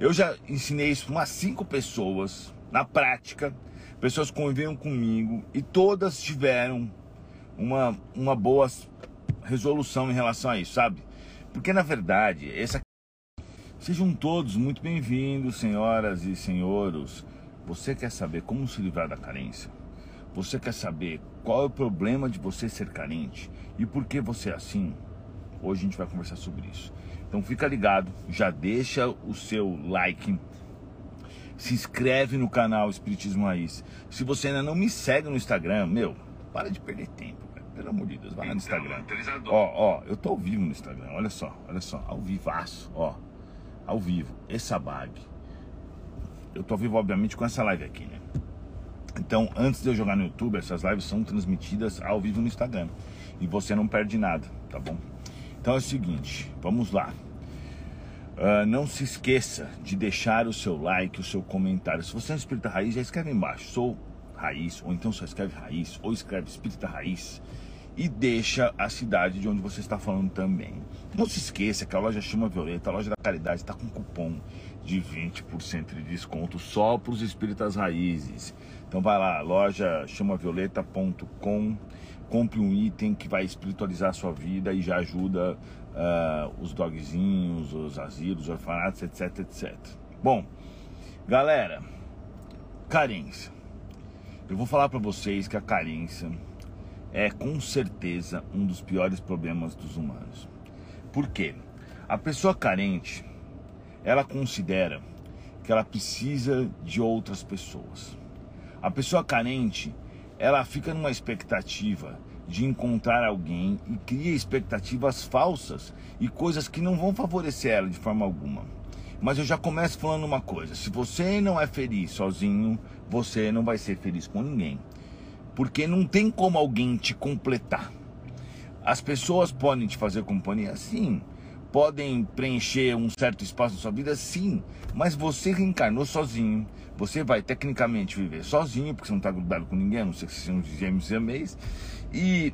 Eu já ensinei isso para umas cinco pessoas, na prática, pessoas conviveram comigo e todas tiveram uma, uma boa resolução em relação a isso, sabe? Porque na verdade, essa Sejam todos muito bem-vindos, senhoras e senhores. Você quer saber como se livrar da carência? Você quer saber qual é o problema de você ser carente e por que você é assim? Hoje a gente vai conversar sobre isso. Então fica ligado, já deixa o seu like, se inscreve no canal Espiritismo Raiz. Se você ainda não me segue no Instagram, meu, para de perder tempo, cara. pelo amor de Deus, vai lá no Instagram. Ó, ó, eu tô ao vivo no Instagram, olha só, olha só, ao vivaço, ó ao vivo, essa bag. Eu tô ao vivo, obviamente, com essa live aqui, né? Então, antes de eu jogar no YouTube, essas lives são transmitidas ao vivo no Instagram. E você não perde nada, tá bom? Então é o seguinte, vamos lá. Uh, não se esqueça de deixar o seu like, o seu comentário. Se você é um espírita raiz, já escreve embaixo. Sou raiz, ou então só escreve raiz, ou escreve espírita raiz e deixa a cidade de onde você está falando também. Não se esqueça que a loja Chama Violeta, a loja da Caridade, está com cupom de 20% de desconto só para os espíritas raízes. Então vai lá, loja chamavioleta.com, compre um item que vai espiritualizar a sua vida e já ajuda uh, os dogzinhos, os asilos, os orfanatos, etc, etc. Bom, galera, carência. Eu vou falar para vocês que a carência é com certeza um dos piores problemas dos humanos. Por quê? A pessoa carente, ela considera que ela precisa de outras pessoas. A pessoa carente, ela fica numa expectativa de encontrar alguém e cria expectativas falsas e coisas que não vão favorecer ela de forma alguma. Mas eu já começo falando uma coisa: se você não é feliz sozinho, você não vai ser feliz com ninguém porque não tem como alguém te completar. As pessoas podem te fazer companhia, sim. Podem preencher um certo espaço na sua vida, sim. Mas você reencarnou sozinho. Você vai tecnicamente viver sozinho, porque você não está grudado com ninguém, a não ser que um gêmeos e ameis. E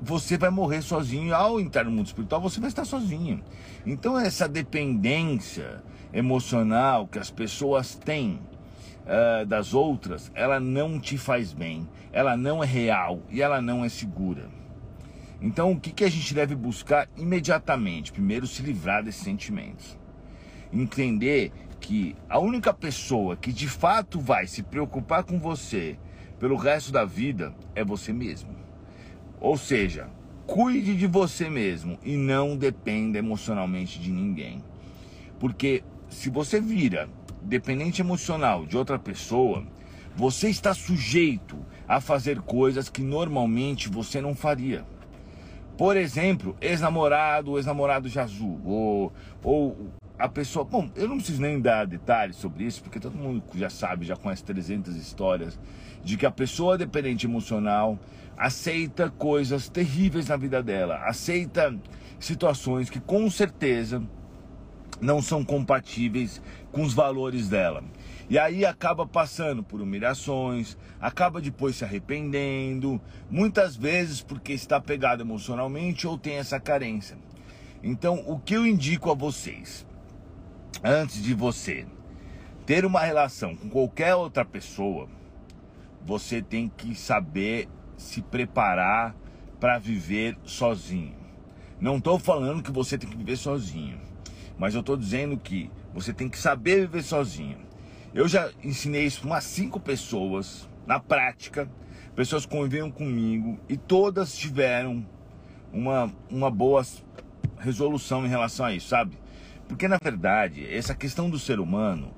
você vai morrer sozinho. Ao entrar no mundo espiritual, você vai estar sozinho. Então, essa dependência emocional que as pessoas têm uh, das outras, ela não te faz bem, ela não é real e ela não é segura. Então, o que, que a gente deve buscar imediatamente? Primeiro, se livrar desses sentimentos. Entender que a única pessoa que de fato vai se preocupar com você pelo resto da vida é você mesmo. Ou seja, cuide de você mesmo e não dependa emocionalmente de ninguém. Porque se você vira dependente emocional de outra pessoa, você está sujeito a fazer coisas que normalmente você não faria. Por exemplo, ex-namorado, ex-namorado Jazu, ou, ou a pessoa. Bom, eu não preciso nem dar detalhes sobre isso, porque todo mundo já sabe, já conhece 300 histórias de que a pessoa dependente emocional aceita coisas terríveis na vida dela, aceita situações que com certeza não são compatíveis com os valores dela. E aí acaba passando por humilhações, acaba depois se arrependendo, muitas vezes porque está pegado emocionalmente ou tem essa carência. Então, o que eu indico a vocês, antes de você ter uma relação com qualquer outra pessoa, você tem que saber se preparar para viver sozinho. Não estou falando que você tem que viver sozinho mas eu estou dizendo que você tem que saber viver sozinho. Eu já ensinei isso para umas cinco pessoas, na prática, pessoas conviveram comigo e todas tiveram uma, uma boa resolução em relação a isso, sabe? Porque na verdade, essa questão do ser humano,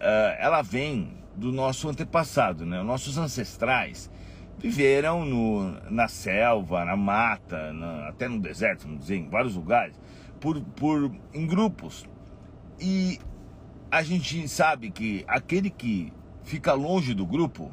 uh, ela vem do nosso antepassado, né? Nossos ancestrais viveram no, na selva, na mata, na, até no deserto, vamos dizer, em vários lugares por, por em grupos. E a gente sabe que aquele que fica longe do grupo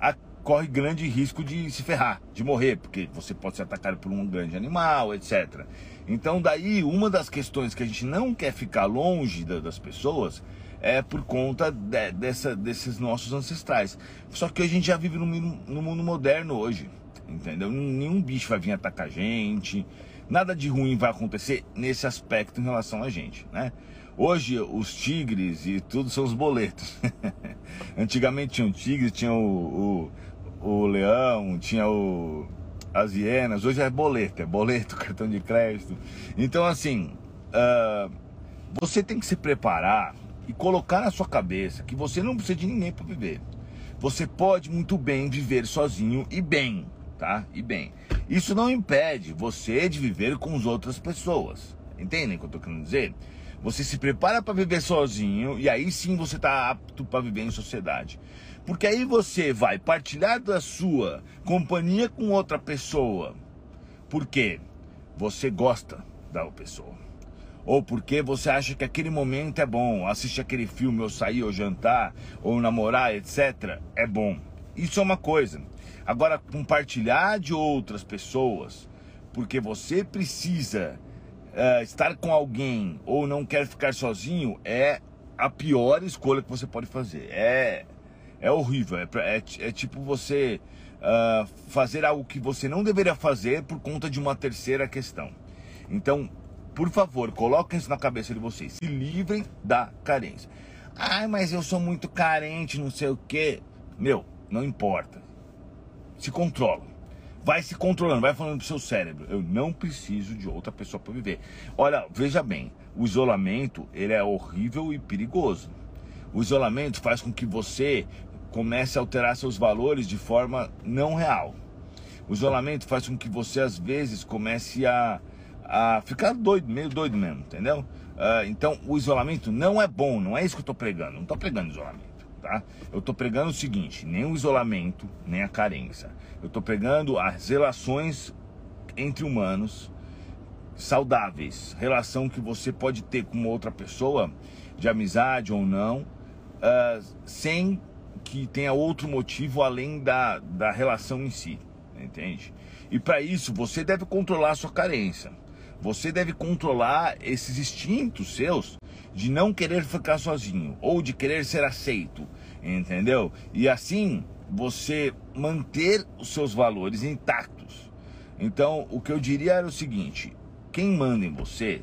a, corre grande risco de se ferrar, de morrer, porque você pode ser atacado por um grande animal, etc. Então, daí, uma das questões que a gente não quer ficar longe da, das pessoas é por conta de, dessa, desses nossos ancestrais. Só que a gente já vive no, no mundo moderno hoje, entendeu? Nenhum bicho vai vir atacar a gente nada de ruim vai acontecer nesse aspecto em relação a gente, né? Hoje os tigres e tudo são os boletos. Antigamente tinha o tigre, tinha o, o, o leão, tinha o, as hienas. Hoje é boleto, é boleto, cartão de crédito. Então assim, uh, você tem que se preparar e colocar na sua cabeça que você não precisa de ninguém para viver. Você pode muito bem viver sozinho e bem, tá? E bem. Isso não impede você de viver com as outras pessoas. Entendem o que eu tô querendo dizer? Você se prepara para viver sozinho e aí sim você está apto para viver em sociedade. Porque aí você vai partilhar da sua companhia com outra pessoa. Porque você gosta da pessoa. Ou porque você acha que aquele momento é bom, assistir aquele filme, ou sair, ou jantar, ou namorar, etc. É bom. Isso é uma coisa. Agora, compartilhar de outras pessoas, porque você precisa uh, estar com alguém ou não quer ficar sozinho, é a pior escolha que você pode fazer. É, é horrível. É, é, é tipo você uh, fazer algo que você não deveria fazer por conta de uma terceira questão. Então, por favor, coloquem isso na cabeça de vocês. Se livrem da carência. Ai, mas eu sou muito carente, não sei o quê. Meu, não importa. Se controla. Vai se controlando, vai falando pro seu cérebro. Eu não preciso de outra pessoa para viver. Olha, veja bem, o isolamento, ele é horrível e perigoso. O isolamento faz com que você comece a alterar seus valores de forma não real. O isolamento faz com que você às vezes comece a a ficar doido, meio doido mesmo, entendeu? Uh, então, o isolamento não é bom, não é isso que eu estou pregando. Não estou pregando isolamento, tá? Eu estou pregando o seguinte: nem o isolamento, nem a carência. Eu estou pregando as relações entre humanos saudáveis, relação que você pode ter com outra pessoa, de amizade ou não, uh, sem que tenha outro motivo além da, da relação em si, entende? E para isso você deve controlar a sua carência. Você deve controlar esses instintos seus de não querer ficar sozinho ou de querer ser aceito, entendeu? E assim você manter os seus valores intactos. Então, o que eu diria era o seguinte: quem manda em você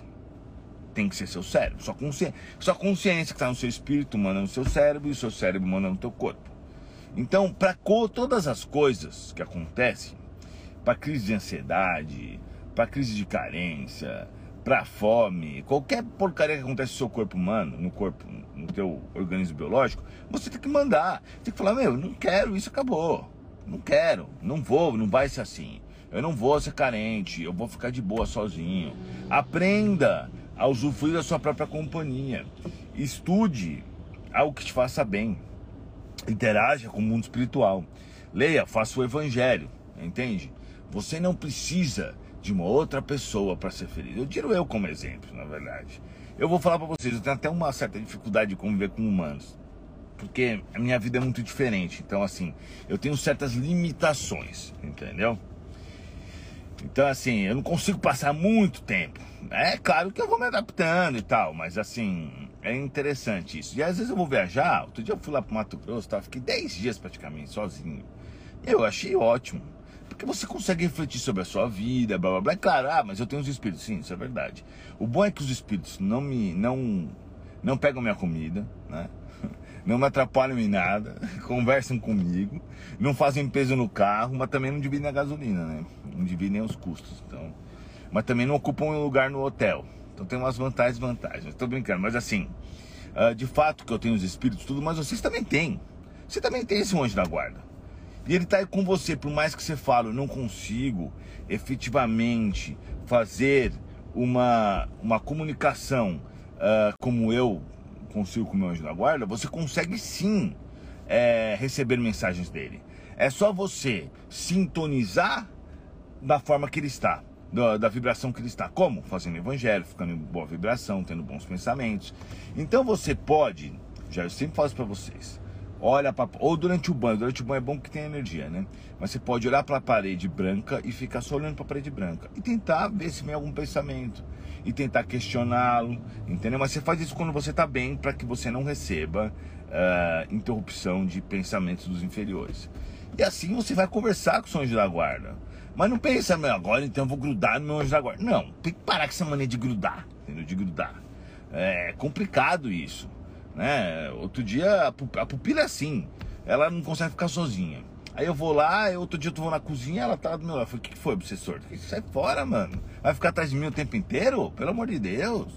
tem que ser seu cérebro. Sua consciência, sua consciência que está no seu espírito manda no seu cérebro e o seu cérebro manda no teu corpo. Então, para todas as coisas que acontecem, para crise de ansiedade, para crise de carência, para fome, qualquer porcaria que acontece no seu corpo humano, no corpo, no teu organismo biológico, você tem que mandar, tem que falar, meu, não quero, isso acabou. Não quero, não vou, não vai ser assim. Eu não vou ser carente, eu vou ficar de boa sozinho. Aprenda a usufruir da sua própria companhia. Estude algo que te faça bem. Interaja com o mundo espiritual. Leia, faça o evangelho, entende? Você não precisa de uma outra pessoa para ser feliz. Eu tiro eu como exemplo, na verdade. Eu vou falar para vocês, eu tenho até uma certa dificuldade de conviver com humanos, porque a minha vida é muito diferente. Então, assim, eu tenho certas limitações, entendeu? Então, assim, eu não consigo passar muito tempo. É claro que eu vou me adaptando e tal, mas assim, é interessante isso. E às vezes eu vou viajar. Outro dia eu fui lá pro Mato Grosso, tá? fiquei 10 dias praticamente sozinho. Eu achei ótimo. Porque você consegue refletir sobre a sua vida, blá blá blá. É claro, ah, mas eu tenho os espíritos. Sim, isso é verdade. O bom é que os espíritos não me. não, não pegam minha comida, né? Não me atrapalham em nada, conversam comigo, não fazem peso no carro, mas também não dividem a gasolina, né? Não dividem os custos. Então, mas também não ocupam um lugar no hotel. Então tem umas vantagens e vantagens. Estou brincando, mas assim, uh, de fato que eu tenho os espíritos, tudo, mas vocês também têm. Você também tem esse anjo da guarda. E ele está aí com você, por mais que você fale, eu não consigo efetivamente fazer uma, uma comunicação uh, como eu consigo com o meu anjo da guarda, você consegue sim é, receber mensagens dele. É só você sintonizar da forma que ele está, da, da, vibração que ele está. Como? Fazendo evangelho, ficando em boa vibração, tendo bons pensamentos. Então você pode, já eu sempre falo para vocês, olha para ou durante o banho, durante o banho é bom que tem energia, né? Mas você pode olhar para a parede branca e ficar só olhando para a parede branca e tentar ver se vem algum pensamento e tentar questioná-lo, entendeu? Mas você faz isso quando você está bem para que você não receba uh, interrupção de pensamentos dos inferiores. E assim você vai conversar com o seu anjo da guarda. Mas não pensa, meu, agora então eu vou grudar no meu anjo da guarda. Não, tem que parar com essa mania de grudar, entendeu? De grudar. É complicado isso, né? Outro dia a pupila é assim, ela não consegue ficar sozinha. Aí eu vou lá, outro dia eu vou na cozinha, ela tá do meu lado. Eu falei, o que, foi, obsessor? Sai fora, mano. Vai ficar atrás de mim o tempo inteiro? Pelo amor de Deus.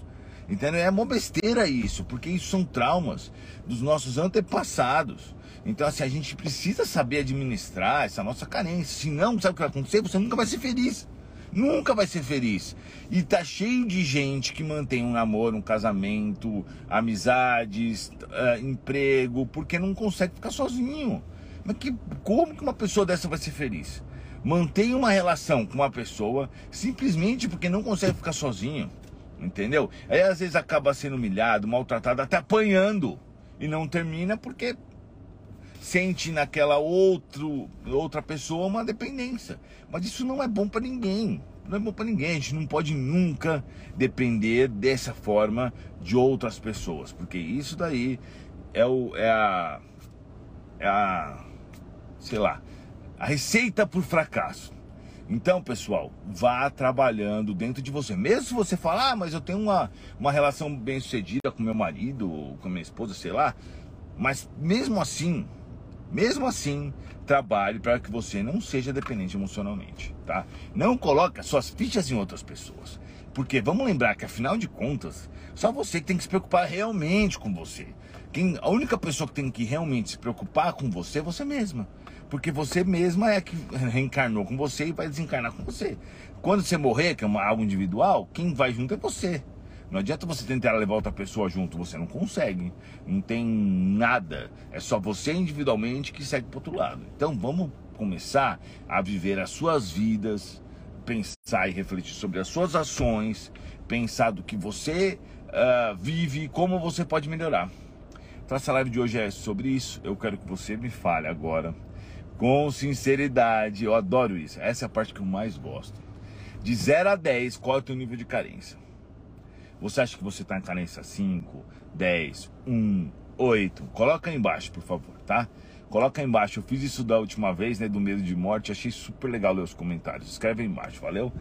Entendeu? É uma besteira isso, porque isso são traumas dos nossos antepassados. Então, assim, a gente precisa saber administrar essa nossa carência. Senão, sabe o que vai acontecer? Você nunca vai ser feliz. Nunca vai ser feliz. E tá cheio de gente que mantém um namoro, um casamento, amizades, uh, emprego, porque não consegue ficar sozinho. Mas que, como que uma pessoa dessa vai ser feliz? Mantém uma relação com uma pessoa simplesmente porque não consegue ficar sozinho. Entendeu? Aí às vezes acaba sendo humilhado, maltratado, até apanhando. E não termina porque sente naquela outro, outra pessoa uma dependência. Mas isso não é bom para ninguém. Não é bom para ninguém. A gente não pode nunca depender dessa forma de outras pessoas, porque isso daí é, o, é a, é a, sei lá, a receita por fracasso. Então, pessoal, vá trabalhando dentro de você. Mesmo se você falar, ah, mas eu tenho uma, uma relação bem sucedida com meu marido, ou com minha esposa, sei lá. Mas mesmo assim, mesmo assim, trabalhe para que você não seja dependente emocionalmente, tá? Não coloque as suas fichas em outras pessoas. Porque vamos lembrar que, afinal de contas, só você tem que se preocupar realmente com você. Quem, a única pessoa que tem que realmente se preocupar com você é você mesma. Porque você mesma é que reencarnou com você e vai desencarnar com você. Quando você morrer, que é uma, algo individual, quem vai junto é você. Não adianta você tentar levar outra pessoa junto, você não consegue. Não tem nada. É só você individualmente que segue para outro lado. Então vamos começar a viver as suas vidas, pensar e refletir sobre as suas ações, pensar do que você uh, vive e como você pode melhorar. Então essa live de hoje é sobre isso. Eu quero que você me fale agora com sinceridade. Eu adoro isso. Essa é a parte que eu mais gosto. De 0 a 10, qual é o teu nível de carência? Você acha que você está em carência 5, 10, 1, 8? Coloca aí embaixo, por favor, tá? Coloca aí embaixo. Eu fiz isso da última vez, né? Do medo de morte. Achei super legal ler os comentários. Escreve aí embaixo, valeu?